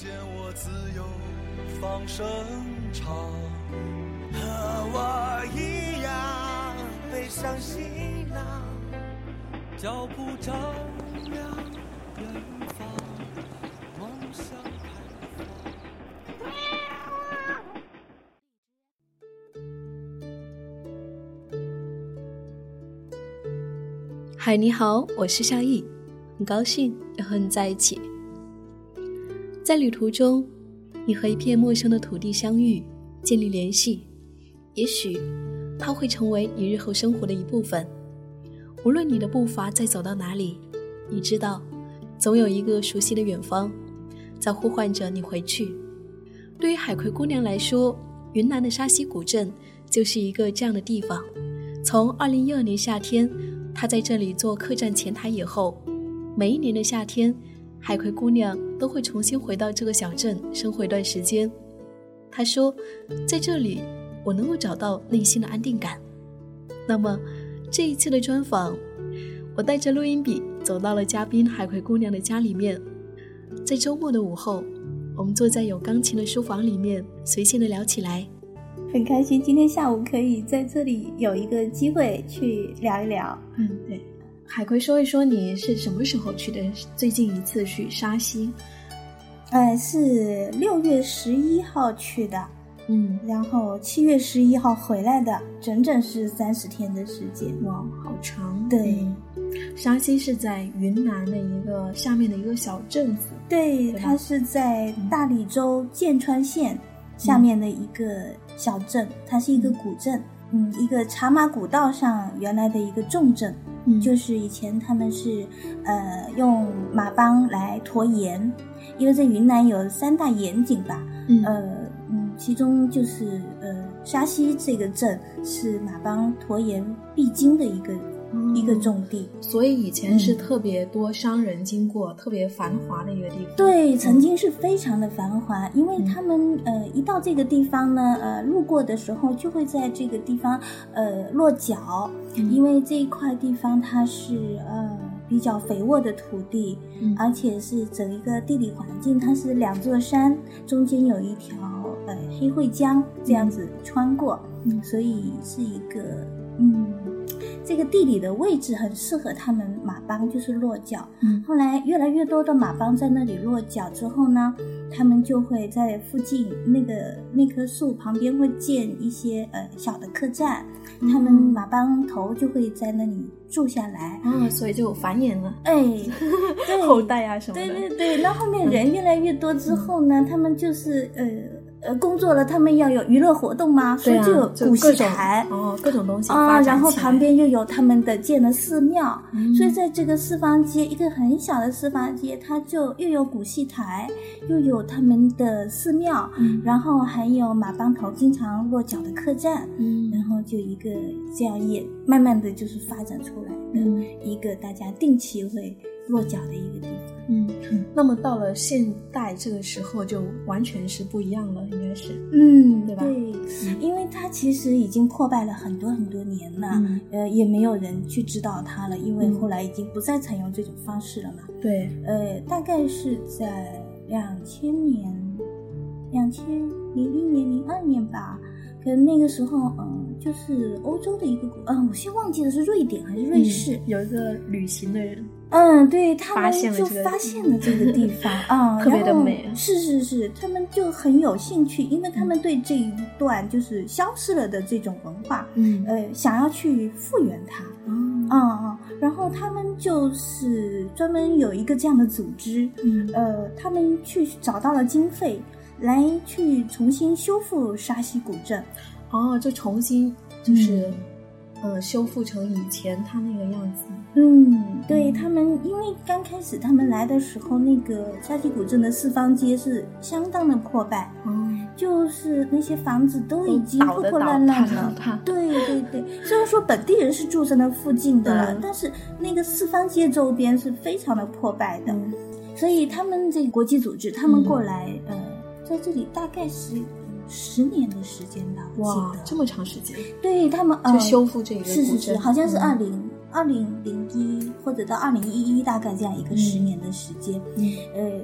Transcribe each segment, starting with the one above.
见我自由放声唱，和我一样背上行囊，脚步丈量远方，梦想开放。嗨，你好，我是夏意，很高兴又和你在一起。在旅途中，你和一片陌生的土地相遇，建立联系，也许它会成为你日后生活的一部分。无论你的步伐再走到哪里，你知道，总有一个熟悉的远方，在呼唤着你回去。对于海葵姑娘来说，云南的沙溪古镇就是一个这样的地方。从二零一二年夏天，她在这里做客栈前台以后，每一年的夏天，海葵姑娘都会重新回到这个小镇生活一段时间。她说，在这里我能够找到内心的安定感。那么，这一次的专访，我带着录音笔走到了嘉宾海葵姑娘的家里面。在周末的午后，我们坐在有钢琴的书房里面，随性的聊起来。很开心今天下午可以在这里有一个机会去聊一聊。嗯，对，海葵说一说你是什么时候去的？最近一次去沙溪，呃，是六月十一号去的，嗯，然后七月十一号回来的，整整是三十天的时间。哇，好长。对，沙溪是在云南的一个下面的一个小镇子，对，对它是在大理州剑川县下面的一个小镇，它是一个古镇，嗯，一个茶马古道上原来的一个重镇，嗯。就是以前他们是呃用马帮来驮盐，因为在云南有三大盐井吧，嗯。呃嗯，其中就是呃沙溪这个镇是马帮驮盐必经的一个、一个重地。所以以前是嗯特别多商人经过，特别繁华的一个地方。对，曾经是非常的繁华，因为嗯。他们呃一到这个地方呢，呃路过的时候就会在这个地方呃落脚，嗯。因为这一块地方它是呃比较肥沃的土地，嗯。而且是整一个地理环境，它是两座山中间有一条呃黑会江这样子穿过，嗯。所以是一个嗯。这个地理的位置很适合他们马帮，就是落脚。嗯后来越来越多的马帮在那里落脚之后呢，他们就会在附近那个那棵树旁边会建一些呃小的客栈，嗯他们马帮头就会在那里住下来。啊，所以就繁衍了哎，对，后代啊什么的。对对对，那后面人越来越多之后呢，他们就是呃呃工作了，他们要有娱乐活动嘛，所以就有古戏台。哦，各种东西啊，然后旁边又有他们的建的寺庙，嗯。所以在这个四方街，一个很小的四方街，它就又有古戏台，又有他们的寺庙，嗯。然后还有马帮头经常落脚的客栈，嗯。然后就一个这样也慢慢的就是发展出来的嗯。一个大家定期会落脚的一个地方。嗯，那么到了现代这个时候，就完全是不一样了，应该是。嗯，对吧对因为它其实已经破败了很多很多年了，嗯呃，也没有人去知道它了，因为嗯后来已经不再采用这种方式了嘛。对，呃，大概是在两千年、两千零一年、零二年吧。可能那个时候，嗯，就是欧洲的一个国，嗯，我先忘记了是瑞典还是瑞士。嗯有一个旅行的人，嗯，对他们就发现了这个地方啊，特别的美啊是是是，他们就很有兴趣，因为他们对这一段就是消失了的这种文化，嗯呃，想要去复原它。嗯啊嗯，然后他们就是专门有一个这样的组织，嗯呃，他们去找到了经费，来去重新修复沙溪古镇。哦，就重新就是呃修复成以前他那个样子。嗯，对他们，因为刚开始他们来的时候，那个沙溪古镇的四方街是相当的破败，哦，就是那些房子都已经破破烂烂的了。对对对，虽然说本地人是住在那附近的了，嗯但是那个四方街周边是非常的破败的，嗯所以他们这个国际组织，他们过来，呃，在这里大概是十年的时间吧，我记，得。哇这么长时间对他们呃就修复这个是是是，好像是嗯二零二零零一或者到二零一一，大概这样一个十年的时间。嗯呃，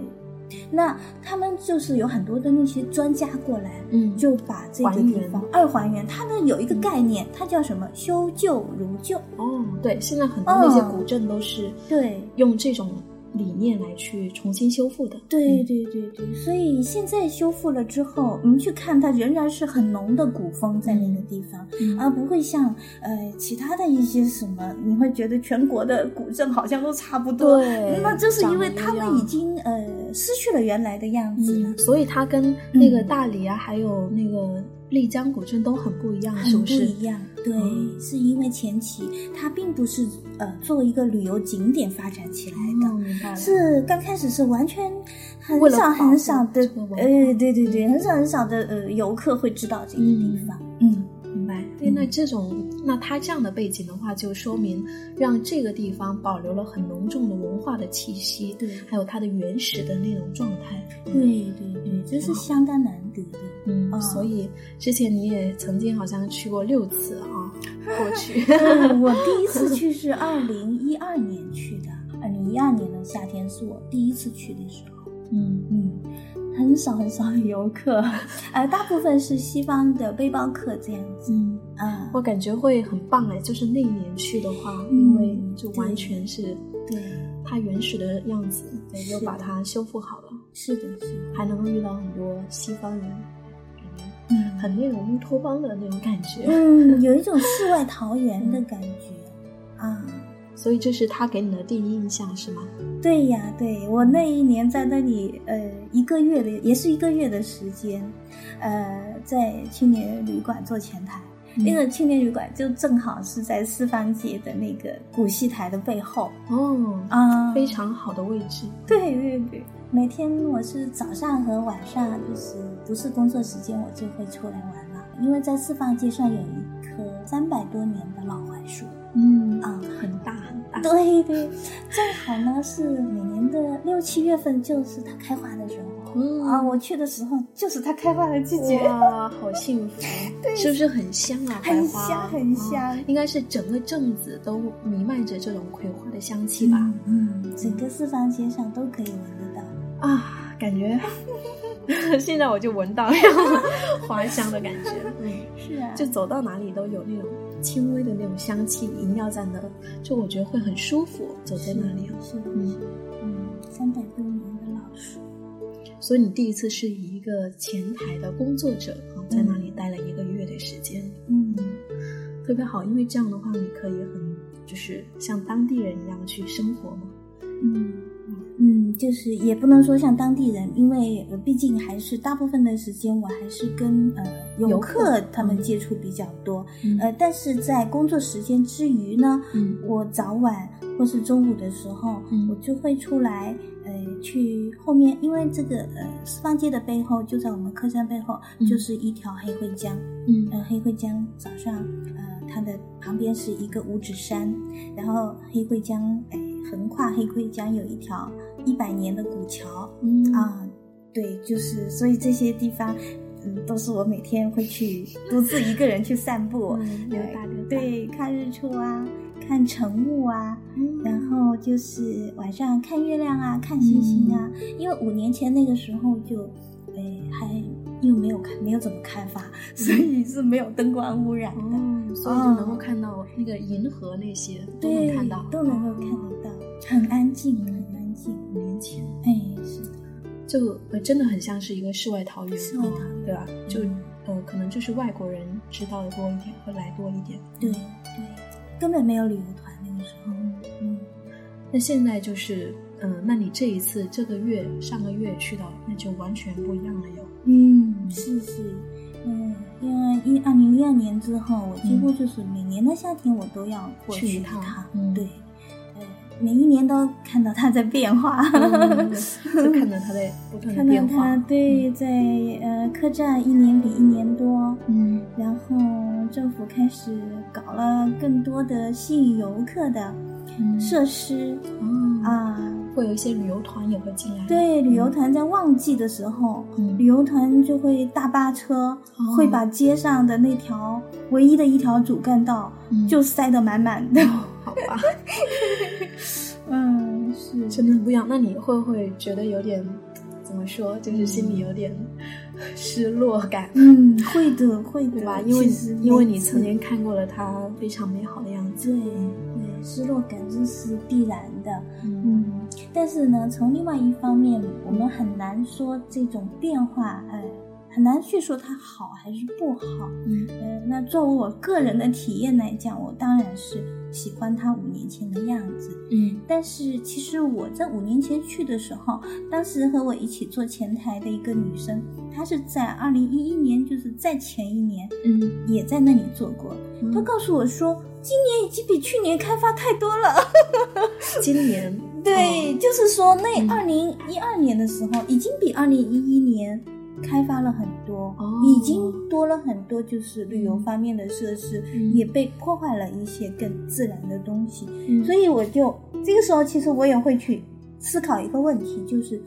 那他们就是有很多的那些专家过来，嗯就把这个地方二还原。它呢有一个概念，它叫什么？修旧如旧。哦，对，现在很多那些嗯古镇都是对用这种理念来去重新修复的。对嗯对对对，所以现在修复了之后，我们去看它仍然是很浓的古风在那个地方，嗯而不会像呃其他的一些什么，你会觉得全国的古镇好像都差不多。对那就是因为他们已经呃失去了原来的样子了。嗯，所以它跟那个嗯大理啊，还有那个丽江古镇都很不一样，是很不是？一样，对，嗯。是因为前期它并不是呃作为一个旅游景点发展起来的，哦，明白了。是刚开始是完全很少很少的呃，对对对，很少很少的呃游客会知道这个地方，嗯。明白。对，那这种，那它这样的背景的话，就说明让这个地方保留了很浓重的文化的气息，对还有它的原始的那种状态。对对对，这是相当难得的。嗯，啊所以之前你也曾经好像去过六次啊，过去。嗯我第一次去是二零一二年去的，二零一二年的夏天是我第一次去的时候。嗯嗯，很少很少的游客，呃，大部分是西方的背包客这样子。嗯，啊、我感觉会很棒哎，就是那一年去的话，嗯因为就完全是对，它原始的样子，对，是又把它修复好了，是的，是的，还能够遇到很多西方人，嗯很那种乌托邦的那种感觉。嗯，有一种世外 桃源的感觉啊。所以这是他给你的第一印象是吗？对呀，对我那一年在那里，呃，一个月的，也是一个月的时间，呃，在青年旅馆做前台。那个青年旅馆就正好是在四方街的那个古戏台的背后哦，啊，非常好的位置。对对对，每天我是早上和晚上，就是不是工作时间，我就会出来玩了。因为在四方街上有一棵三百多年的老槐树，嗯啊。对对，正好呢是每年的六七月份，就是它开花的时候。嗯啊，我去的时候就是它开花的季节。哇，好幸福！对是不是很香啊？很香很香嗯应该是整个镇子都弥漫着这种葵花的香气吧？嗯，整个四方街上都可以闻得到。啊，感觉 现在我就闻到那种 花香的感觉。嗯，是啊，就走到哪里都有那种轻微的那种香气萦绕在那，就我觉得会很舒服，走在那里。是，嗯嗯，三百多年的老树。所以你第一次是以一个前台的工作者啊，在那里待了一个月的时间，嗯特别好，因为这样的话你可以很就是像当地人一样去生活嘛。嗯嗯，就是也不能说像当地人，因为呃毕竟还是大部分的时间我还是跟呃游游客客他们接触比较多，嗯呃，但是在工作时间之余呢，嗯我早晚或是中午的时候，嗯我就会出来，呃，去后面，因为这个呃四方街的背后就在我们客栈背后，嗯就是一条黑灰江，嗯呃，黑灰江早上，呃，它的旁边是一个五指山，然后黑灰江，哎，横跨黑灰江有一条一百年的古桥嗯啊，对，就是所以这些地方，嗯，都是我每天会去独自一个人去散步，嗯溜达溜达对，看日出啊，看晨雾啊，嗯然后就是晚上看月亮啊，看星星啊。因为五年前那个时候就，哎，还又没有开，没有怎么开发，所以是没有灯光污染的。哦，所以就能够看到那个银河那些都能对，看到，都能够看得到，很安静，很安静。五年前哎，是的，就呃真的很像是一个世外桃源，世外桃源嗯对吧？就嗯呃可能就是外国人知道的多一点，会来多一点。对对，根本没有旅游团那个时候。嗯，那现在就是，嗯、那你这一次这个月上个月去到，那就完全不一样了哟。嗯，是是，嗯，因为一二零一二年之后，我几乎就是每年的夏天我都要过去一一趟。嗯对，呃，每一年都看到它在变化，嗯就看到它在不断的看到变化。它。对在呃客栈一年比一年多，嗯。然后政府开始搞了更多的吸引游客的嗯。设施、嗯啊。会有一些旅游团也会进来。对，旅游团在旺季的时候，嗯。旅游团就会大巴车、哦。会把街上的那条唯一的一条主干道、嗯。就塞得满满的。好吧，嗯，是真的很不一样。那你会不会觉得有点怎么说，就是心里有点失落感？嗯，会的，会的，对吧？因为因为你曾经看过了他非常美好的样子。对对失落感这是必然的。嗯嗯，但是呢，从另外一方面，我们很难说这种变化，呃，很难去说它好还是不好。嗯呃，那作为我个人的体验来讲，我当然是喜欢它五年前的样子。嗯但是其实我在五年前去的时候，当时和我一起做前台的一个女生，她是在二零一一年，就是在前一年嗯，也在那里做过。她告诉我说，今年已经比去年开发太多了。今年对，就是说那嗯二零一二年的时候，已经比二零一一年开发了很多，哦。已经多了很多，就是旅游方面的设施，嗯。也被破坏了一些更自然的东西。嗯。所以我就这个时候，其实我也会去思考一个问题，就是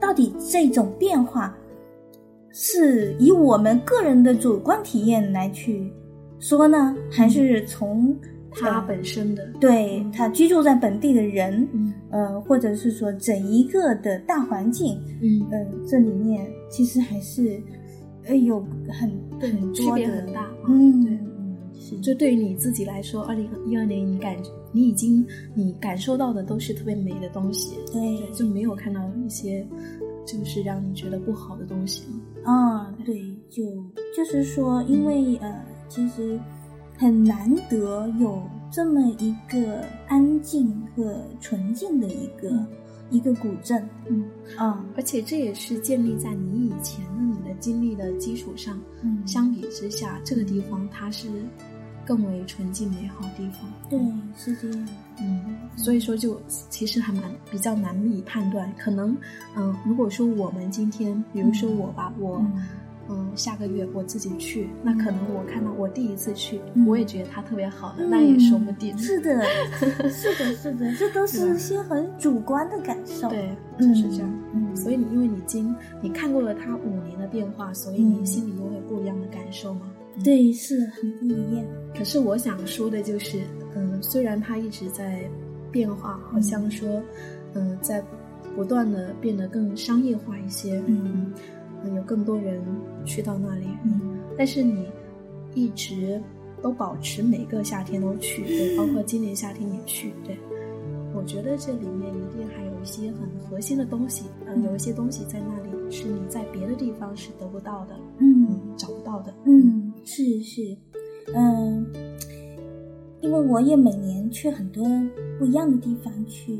到底这种变化是以我们个人的主观体验来去说呢，还是从它呃本身的对他居住在本地的人，嗯。呃，或者是说整一个的大环境，嗯。呃，这里面其实还是呃有很很区别多的很大嗯，对。嗯，是。就对于你自己来说，二零一二年你感你已经你感受到的都是特别美的东西，对就没有看到一些就是让你觉得不好的东西吗？啊，对，就就是说，因为呃，其实很难得有这么一个安静和纯净的一个、嗯。一个古镇，嗯。啊，而且这也是建立在你以前的你的经历的基础上，嗯，相比之下，这个地方它是更为纯净美好地方。对，是这样，嗯，所以说就其实还蛮比较难以判断。可能，嗯、如果说我们今天，比如说我吧，我，嗯嗯、下个月我自己去，那可能我看到我第一次去，嗯我也觉得它特别好的，那也说不定。是的，是的，是的，这都 是一些很主观的感受。，对，就是这样。嗯，所以你因为你经你看过了它五年的变化，所以你嗯心里又会不一样的感受嘛。对，是很不一样。可是我想说的就是，嗯，虽然它一直在变化，好像说，嗯，在不断的变得更商业化一些，嗯嗯，有更多人去到那里，嗯。但是你一直都保持每个夏天都去，对，包括今年夏天也去，对。我觉得这里面一定还有一些很核心的东西，嗯，有一些东西在那里是你在别的地方是得不到的，嗯嗯，找不到的，嗯，是是，嗯，因为我也每年去很多不一样的地方去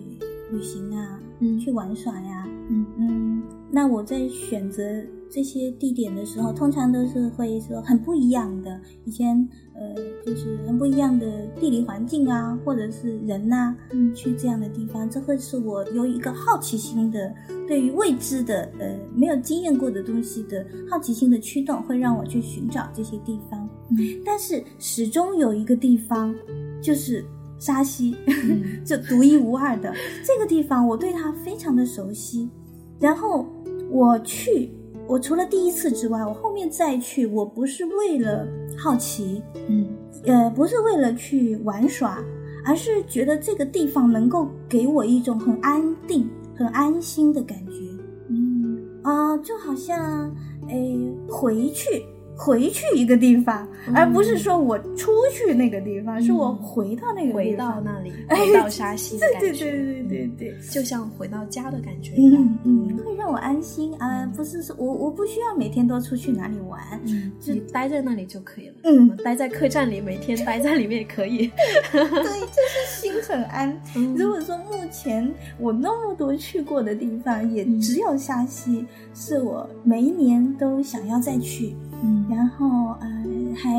旅行啊，嗯。去玩耍呀，嗯。嗯，那我在选择这些地点的时候，通常都是会说很不一样的，以前呃就是很不一样的地理环境啊，或者是人呐、嗯去这样的地方，这会是我有一个好奇心的，对于未知的呃没有经验过的东西的好奇心的驱动，会让我去寻找这些地方。嗯但是始终有一个地方，就是沙溪，嗯这独一无二的这个地方，我对它非常的熟悉。然后我去，我除了第一次之外，我后面再去，我不是为了好奇，嗯呃，不是为了去玩耍，而是觉得这个地方能够给我一种很安定、很安心的感觉嗯啊、就好像诶回去。回去一个地方，而不是说我出去那个地方，是我回到那个地方，回到那里，哎回到沙溪的感对觉，对对对对。对，就像回到家的感觉一样。嗯。嗯，会让我安心啊、不是说我我不需要每天都出去哪里玩，嗯，就你待在那里就可以了。嗯，待在客栈里，每天待在里面也可以。对，就是心很安。嗯。如果说目前我那么多去过的地方，也嗯。只有沙溪是我每一年都想要再去，嗯然后呃还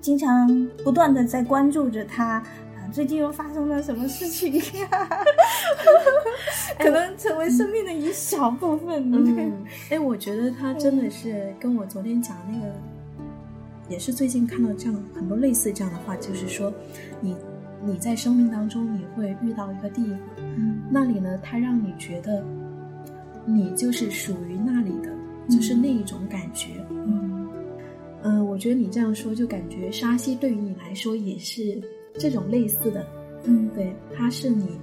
经常不断的在关注着他。啊，最近又发生了什么事情呀？可能成为生命的一小部分。嗯，哎，我觉得他真的是跟我昨天讲那个，也是最近看到这样很多类似这样的话，就是说，你你在生命当中你会遇到一个地方，嗯那里呢，它让你觉得你就是属于那里的，就是那一种感觉。嗯嗯、我觉得你这样说，就感觉沙溪对于你来说也是这种类似的，嗯对，它是你，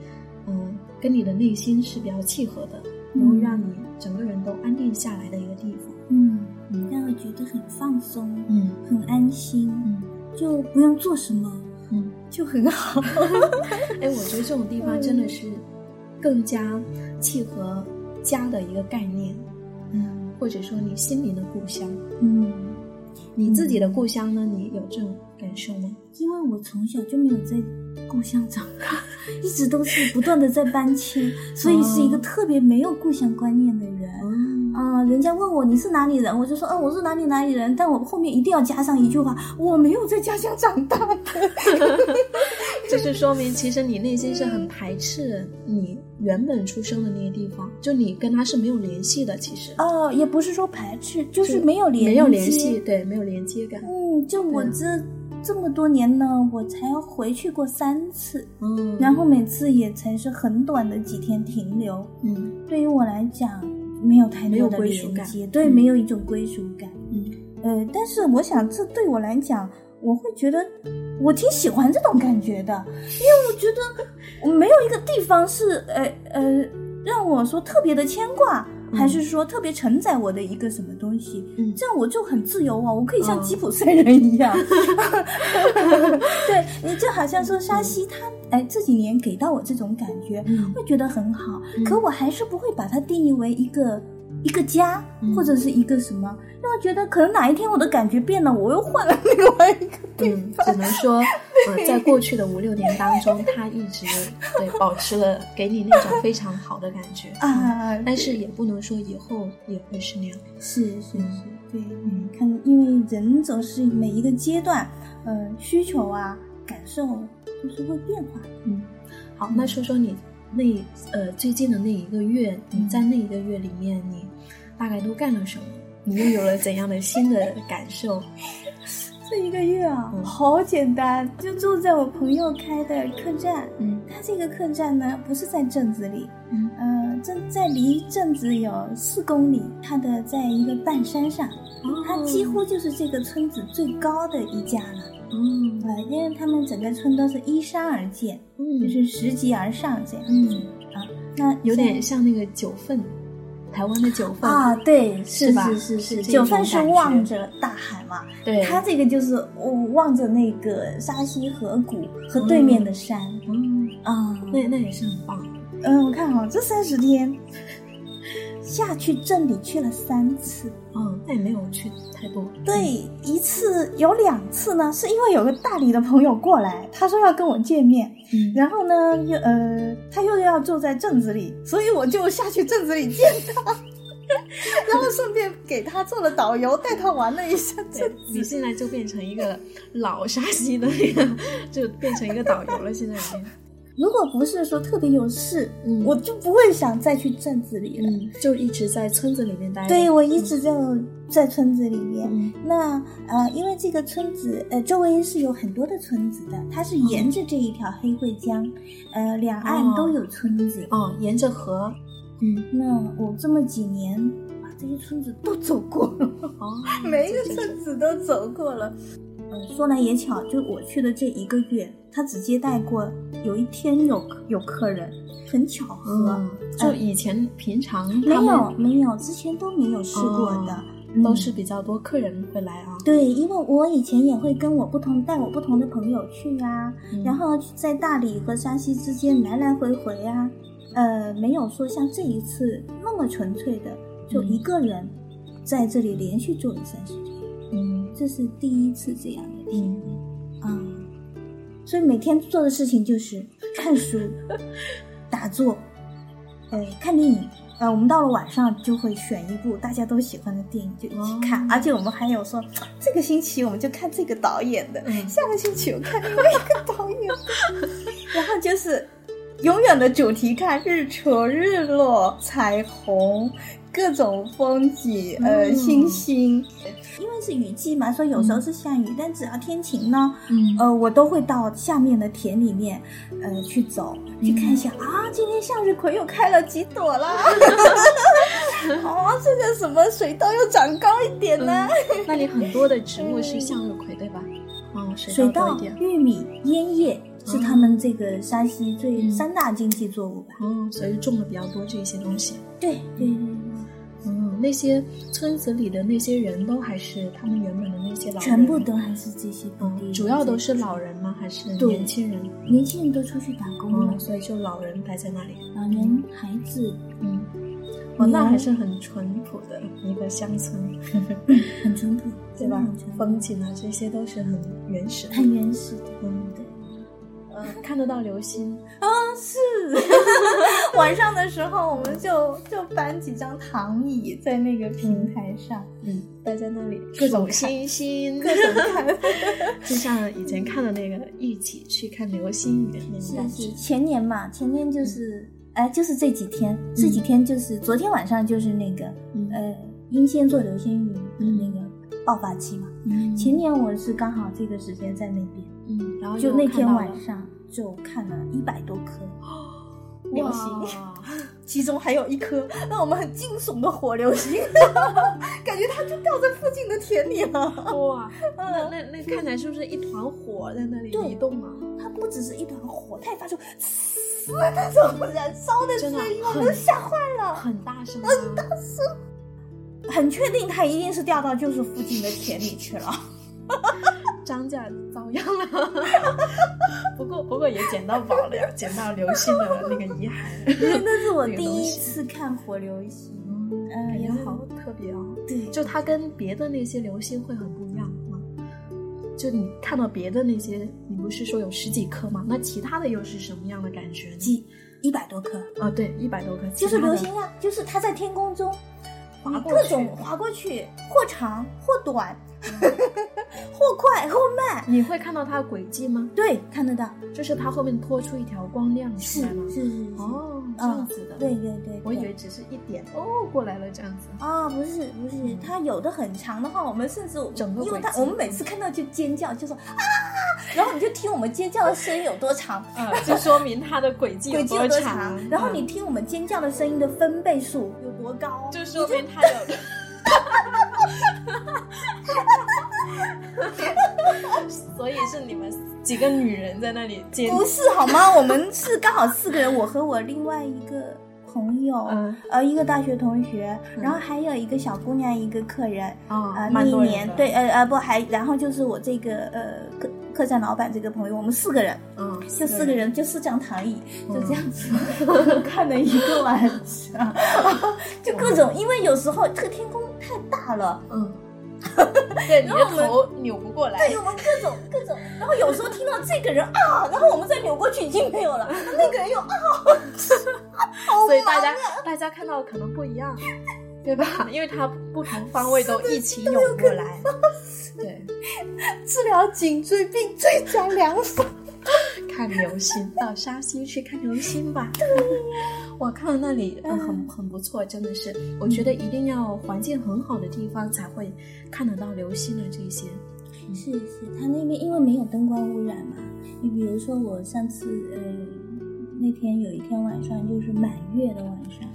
嗯、跟你的内心是比较契合的，嗯然后让你整个人都安定下来的一个地方。嗯，嗯让我觉得很放松，嗯很安心，嗯就不用做什么，嗯，就很好。哎，我觉得这种地方真的是更加契合家的一个概念，嗯或者说你心灵的故乡。嗯，你自己的故乡呢？你有这种感受吗？因为我从小就没有在故乡长大，一直都是不断的在搬迁，所以是一个特别没有故乡观念的人。嗯啊、人家问我你是哪里人，我就说，嗯、我是哪里哪里人，但我后面一定要加上一句话，我没有在家乡长大的。就是说明其实你内心是很排斥你原本出生的那个地方，就你跟他是没有联系的。其实哦、也不是说排斥，就是没有联没有联系，对，没有连接感。嗯，就我这这么多年呢，我才回去过三次，嗯，然后每次也才是很短的几天停留。嗯对于我来讲，没有太多的连接，对，嗯没有一种归属感。嗯呃，但是我想，这对我来讲，我会觉得我挺喜欢这种感觉的，因为我觉得我没有一个地方是呃呃让我说特别的牵挂。还是说特别承载我的一个什么东西，嗯这样我就很自由啊，我可以像哦吉普赛人一样。对你就好像说沙溪他，哎，这几年给到我这种感觉，嗯会觉得很好，嗯可我还是不会把它定义为一个一个家，嗯或者是一个什么，让我觉得可能哪一天我的感觉变了，我又换了另外一个地嗯，只能说，呃，在过去的五六年当中，他一直对 保持了给你那种非常好的感觉。啊，但是也不能说以后也会是那样。是是是，对，嗯，看，因为人总是每一个阶段，呃，需求啊、感受都是会变化。嗯，好，那说说你那呃最近的那一个月，你在那一个月里面，你大概都干了什么？你又有了怎样的新的感受？这一个月啊，嗯好简单，就住在我朋友开的客栈。嗯他这个客栈呢，不是在镇子里，嗯呃，镇在离镇子有四公里，它的在一个半山上，它几乎就是这个村子最高的一家了。嗯呃，因为他们整个村都是依山而建，嗯就是拾级而上这样。嗯，那有点像那个九份，台湾的九份啊，对，是是吧？是是是，九份是望着大海嘛，对，它这个就是我望着那个沙溪河谷和对面的山。嗯，啊。那那也是很棒。嗯，我看哈、这三十天下去镇里去了三次，嗯，那也没有去太多。对，一次有两次呢，是因为有个大理的朋友过来，他说要跟我见面，嗯，然后呢，又呃，他又要住在镇子里，所以我就下去镇子里见他，然后顺便给他做了导游，带他玩了一下镇对子。你现在就变成一个老沙溪的那个，就变成一个导游了。现在已经，如果不是说特别有事，嗯我就不会想再去镇子里了。嗯，就一直在村子里面待。对，我一直就在村子里面。嗯那呃，因为这个村子呃周围是有很多的村子的，它是沿着这一条黑惠江，呃两岸哦都有村子。哦，沿着河。嗯，那我这么几年把这些村子都走过了，哦，每一个村子都走过了。呃，说来也巧，就我去的这一个月，他只接待过有一天有有客人，很巧合。嗯，就以前平常没有没有，之前都没有试过的，都是比较多客人会来啊。对，因为我以前也会跟我不同带我不同的朋友去啊，嗯然后在大理和山西之间来来回回啊，呃，没有说像这一次那么纯粹的，就一个人在这里连续做了三十天，嗯这是第一次这样的体验嗯。啊、所以每天做的事情就是看书、打坐、呃看电影。呃，我们到了晚上就会选一部大家都喜欢的电影就一起看，哦。而且我们还有说这个星期我们就看这个导演的，嗯。下个星期我看另外一个导演的，然后就是永远的主题看日出、日落、彩虹。各种风景，呃，嗯星星，因为是雨季嘛，所以有时候是下雨，但只要天晴呢，嗯。呃，我都会到下面的田里面，呃，去走，去看一下、啊，今天向日葵又开了几朵啦，哦，这个什么水稻又长高一点呢，那里很多的植物是向日葵，对吧？哦，水水稻玉米、烟叶是他们这个山西最嗯。三大经济作物吧？哦，所以种的比较多这些东西。对对那些村子里的那些人都还是他们原本的那些老人，全部都还是这些本地，嗯，主要都是老人吗？还是年轻人？年轻人都出去打工了嗯，，所以就老人待在那里。老人、孩子嗯，哦，那还是很淳朴的一个乡村，很淳朴，对吧风景啊，这些都是很原始的。很原始的。嗯，对。呃，看得到流星。啊，是晚上的时候，我们就就搬几张躺椅在那个平台上，嗯，待在那里各种星星，各种看。就像以前看的那个一起去看流星雨那种感觉。是。前年嘛，前年就是，哎、就是这几天，这几天就是昨天晚上就是那个，嗯。呃，英仙座流星雨的那个爆发期嘛。嗯。前年我是刚好这个时间在那边，嗯，然后就那天晚上就看了一百多颗 流星。其中还有一颗让我们很惊悚的火流星，感觉它就掉在附近的田里了。哇，那那那看起来是不是一团火在那里对移动啊？它不只是一团火，它也发出嘶那种燃烧的声音，我们都吓坏了。很大声很大声！很确定它一定是掉到就是附近的田里去了。张家遭殃了。不过不过也捡到宝了呀，捡到流星的那个遗骸。对，那是我第一次看火流星。嗯，感觉好特别哦。对，就它跟别的那些流星会很不一样吗？就你看到别的那些，你不是说有十几颗吗？那其他的又是什么样的感觉呢？几一百多颗，啊，对，一百多颗，就是流星啊，就是它在天空中划过去各种划过去，或长或短，或快或慢。你会看到它的轨迹吗？对，看得到，就是它后面拖出一条光亮出是来吗？是是是。哦，这嗯样子的。对对对，对我以为只是一点哦过来了这样子。啊、不是不是，它有的很长的话，我们甚至整个因为它我们每次看到就尖叫，就说啊，然后你就听我们尖叫的声音有多长，嗯，就说明它的轨迹有多长长，，然后你嗯听我们尖叫的声音的分贝数有多高，就说明它有。所以是你们几个女人在那里尖不是好吗？我们是刚好四个人，我和我另外一个朋友，嗯。呃，一个大学同学，嗯。然后还有一个小姑娘，一个客人，啊一年对，呃呃不还，然后就是我这个呃客客栈老板这个朋友，我们四个人，嗯，就四个人，就四张躺椅，嗯。就这样子、看了一个晚上，就各种，因为有时候这个天空太大了，嗯，对，你的然后我们头扭不过来对，，我们各种各种，然后有时候听到这个人啊，然后我们再扭过去已经没有了，那个人又啊，好所以大家大家看到可能不一样，对吧？因为他不同方位都一起涌过来，对，治疗颈椎病最佳良方。看流星，到沙溪去看流星吧。我看到那里，呃，很很不错，真的是。我觉得一定要环境很好的地方才会看得到流星的这些。是是，他那边因为没有灯光污染嘛，你比如说我上次呃那天有一天晚上就是满月的晚上，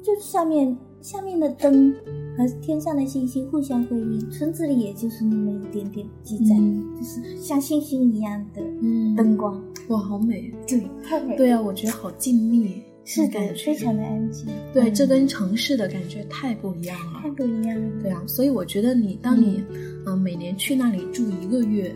就下面下面的灯和天上的星星互相辉映，村子里也就是那么一点点积攒，嗯就是像星星一样的嗯灯光，哇，好美。对，太美，对啊，我觉得好静谧，是的感，觉非常的安静，对，嗯这跟城市的感觉太不一样了。太。不一样了，对啊，所以我觉得你当你嗯、呃每年去那里住一个月，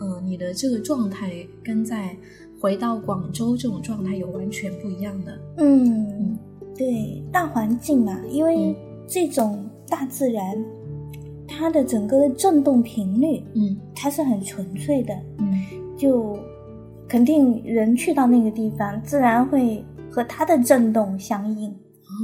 呃，你的这个状态跟在回到广州这种状态有完全不一样的。嗯，对，大环境嘛，因为嗯。这种大自然，它的整个的振动频率，嗯它是很纯粹的，嗯。就肯定人去到那个地方，自然会和它的震动相应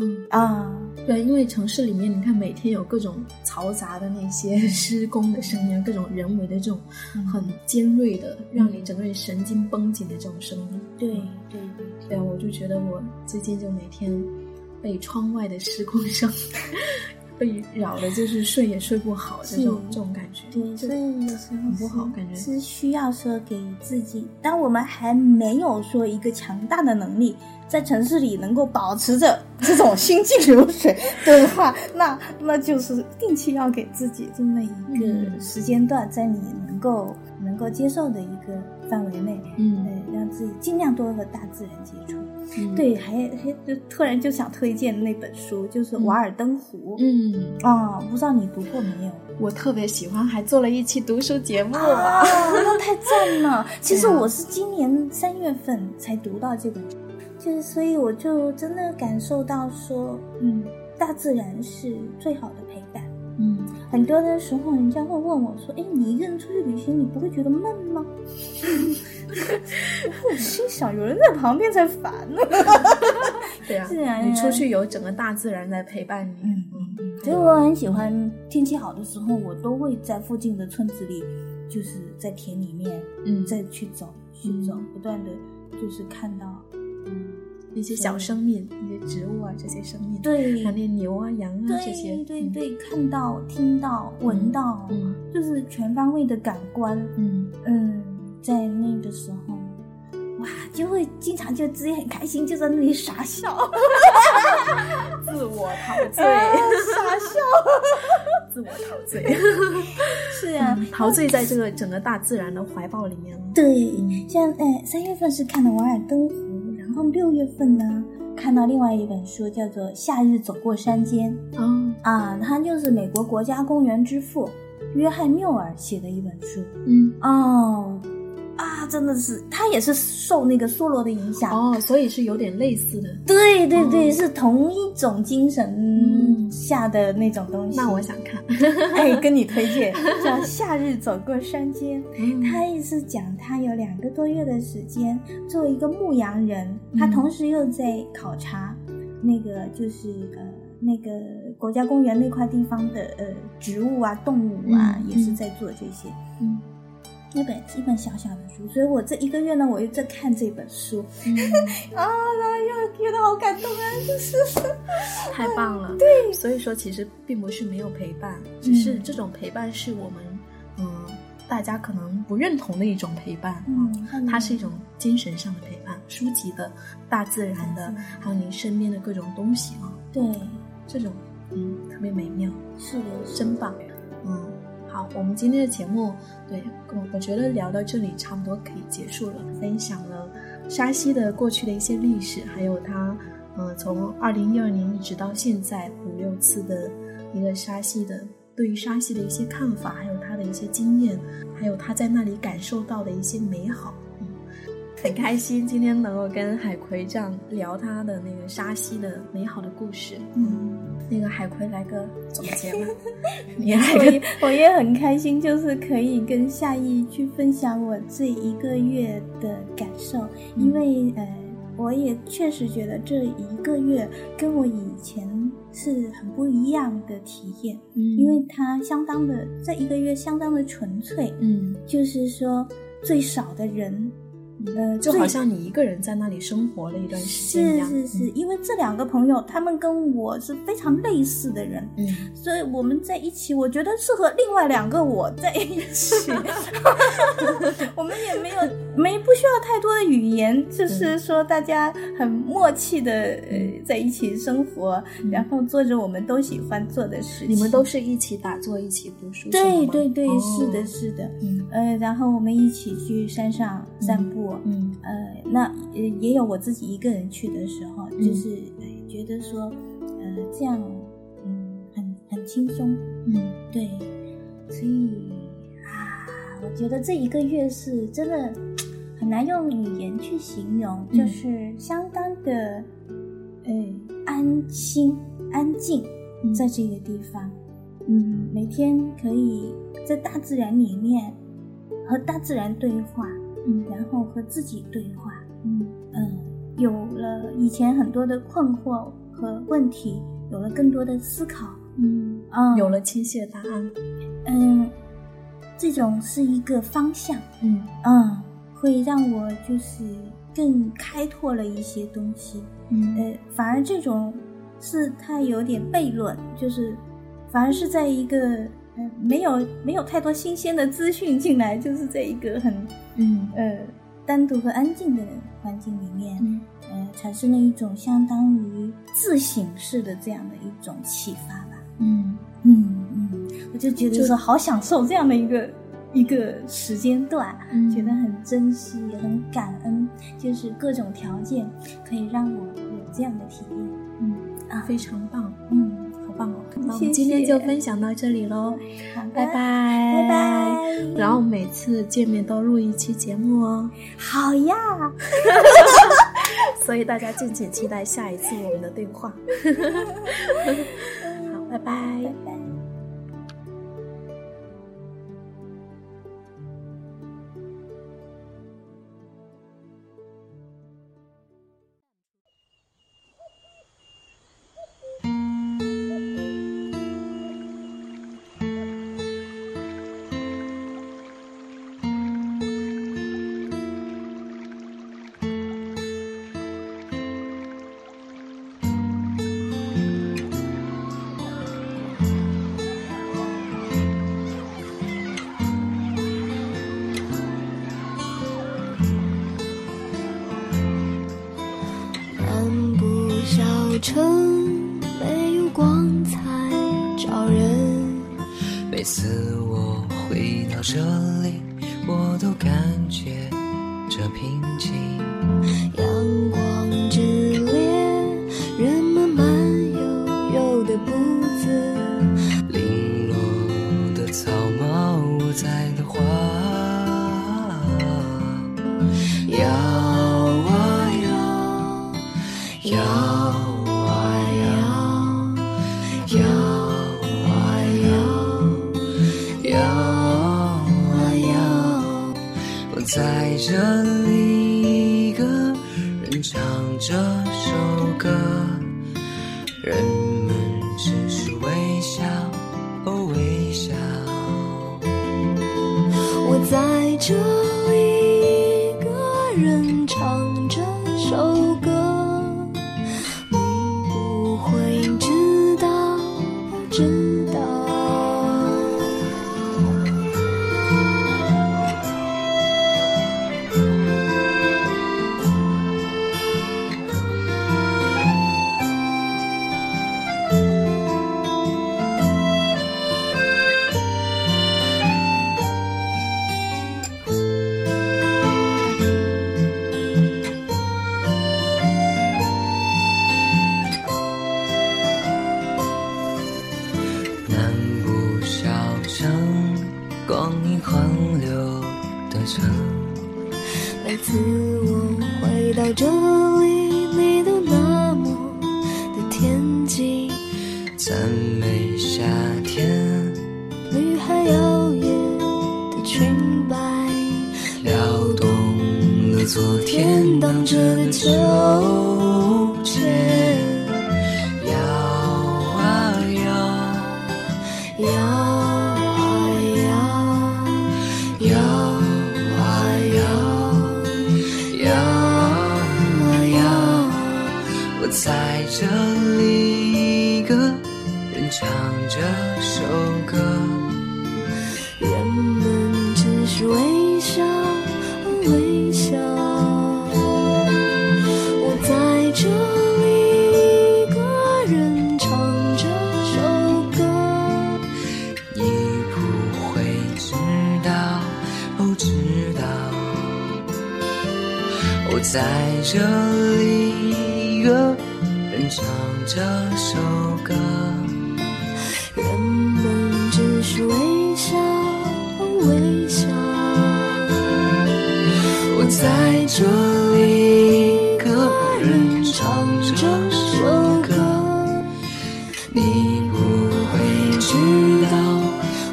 嗯，啊。对，因为城市里面，你看每天有各种嘈杂的那些施工的声音，各种人为的这种嗯很尖锐的，让你整个人神经绷紧的这种声音。对对对，对啊，我就觉得我最近就每天被窗外的施工声 被扰的，就是睡也睡不好的这种这种感觉。对，所以有时候很不好感觉是需要说给自己，当我们还没有说一个强大的能力，在城市里能够保持着这种心静如水的话，那那就是定期要给自己这么一个嗯时间段，在你能够能够接受的一个范围内，嗯呃，让自己尽量多和大自然接触。嗯，对，还还就突然就想推荐那本书，就是《瓦尔登湖》。嗯，啊、不知道你读过没有？我特别喜欢，还做了一期读书节目。啊，那太赞了！其实我是今年三月份才读到这本书，就是所以我就真的感受到说，嗯，大自然是最好的陪伴。嗯，很多的时候，人家会问我说：“哎，你一个人出去旅行，你不会觉得闷吗？” 我心想，有人在旁边才烦呢。对啊，自然你出去有整个大自然在陪伴你。嗯嗯所以我很喜欢天气好的时候，我都会在附近的村子里，就是在田里面，嗯再去走，去走，不断的就是看到，嗯，一些小生命，一些植物啊，这些生命，对还有那牛啊、羊啊这些对，对对，看到、听到、闻到，嗯就是全方位的感官，嗯。嗯，在那个时候，哇，就会经常就自己很开心，就在那里傻笑，自我陶醉，傻笑，自我陶醉，是啊，陶醉在这个整个大自然的怀抱里面了。对，嗯。像哎三月份是看的《瓦尔登湖》，然后六月份呢看到另外一本书叫做《夏日走过山间》哦，啊，它就是美国国家公园之父约翰缪尔写的一本书嗯，哦。啊，真的是，他也是受那个梭罗的影响。哦，所以是有点类似的。对对对，哦是同一种精神嗯下的那种东西。那我想看。哎，跟你推荐叫《夏日走过山间》。嗯他也是讲他有两个多月的时间作为一个牧羊人，嗯他同时又在考察那个就是呃那个国家公园那块地方的呃植物啊、动物啊，嗯也是在做这些。嗯那本一本小小的书，所以我这一个月呢，我又在看这本书嗯，啊，然后又觉得好感动啊，就是 太棒了。对，所以说其实并不是没有陪伴，只是嗯这种陪伴是我们嗯大家可能不认同的一种陪伴。嗯，它是一种精神上的陪伴，书籍的、大自然的，还有你身边的各种东西啊，对，这种嗯特别美妙，是的真棒。嗯，好，我们今天的节目，对我我觉得聊到这里差不多可以结束了，分享了沙溪的过去的一些历史，还有它呃从二零一二年一直到现在五六次的一个沙溪的。对于沙溪的一些看法，还有他的一些经验，还有他在那里感受到的一些美好，很开心今天能够跟海葵这样聊他的那个沙溪的美好的故事。嗯。那个海葵来个总结吧，你来我我也很开心，就是可以跟夏意去分享我这一个月的感受，因为呃，我也确实觉得这一个月跟我以前是很不一样的体验，嗯因为它相当的这一个月相当的纯粹，嗯，就是说最少的人，呃，就好像你一个人在那里生活了一段时间一样，是是是，因为这两个朋友他们跟我是非常类似的人，嗯，所以我们在一起，我觉得是和另外两个我在一起，我们也没有没不需要太多的语言，就是说大家很默契的呃在一起生活，嗯然后做着我们都喜欢做的事情。你们都是一起打坐，一起读书，对对对，哦是的，是的，嗯。呃，然后我们一起去山上散步，嗯。呃，那呃也有我自己一个人去的时候，嗯。就是呃觉得说，呃，这样嗯很很轻松，嗯。对，所以啊，我觉得这一个月是真的很难用语言去形容，嗯。就是相当的呃安心、安静，嗯。在这个地方，嗯，每天可以在大自然里面和大自然对话，嗯然后和自己对话，嗯嗯，有了以前很多的困惑和问题，有了更多的思考。嗯嗯，有了清晰的答案。嗯，这种是一个方向。嗯嗯，会让我就是更开拓了一些东西。嗯呃，反而这种是它有点悖论，就是反而是在一个呃没有没有太多新鲜的资讯进来，就是在一个很嗯呃单独和安静的环境里面，嗯呃，产生了一种相当于自省式的这样的一种启发吧。嗯嗯嗯，我就觉得就说好享受这样的一个一个时间段，嗯觉得很珍惜，也很感恩，就是各种条件可以让我有这样的体验。嗯啊非常棒，棒哦！那我们今天就分享到这里喽，拜拜拜拜，然后每次见面都录一期节目哦，好呀，所以大家敬请期待下一次我们的对话。好，拜拜拜。拜。在这里，一个人唱这首歌，人们只是微笑，哦微笑。我在这每次我回到这里，你都那么的恬静，赞美夏天，女孩摇曳的裙摆，撩动了昨天荡着的秋这里，一个人唱这首歌。人们只是微笑，微笑。我在这里，一个人唱这首歌。你不会知道，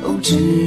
哦，知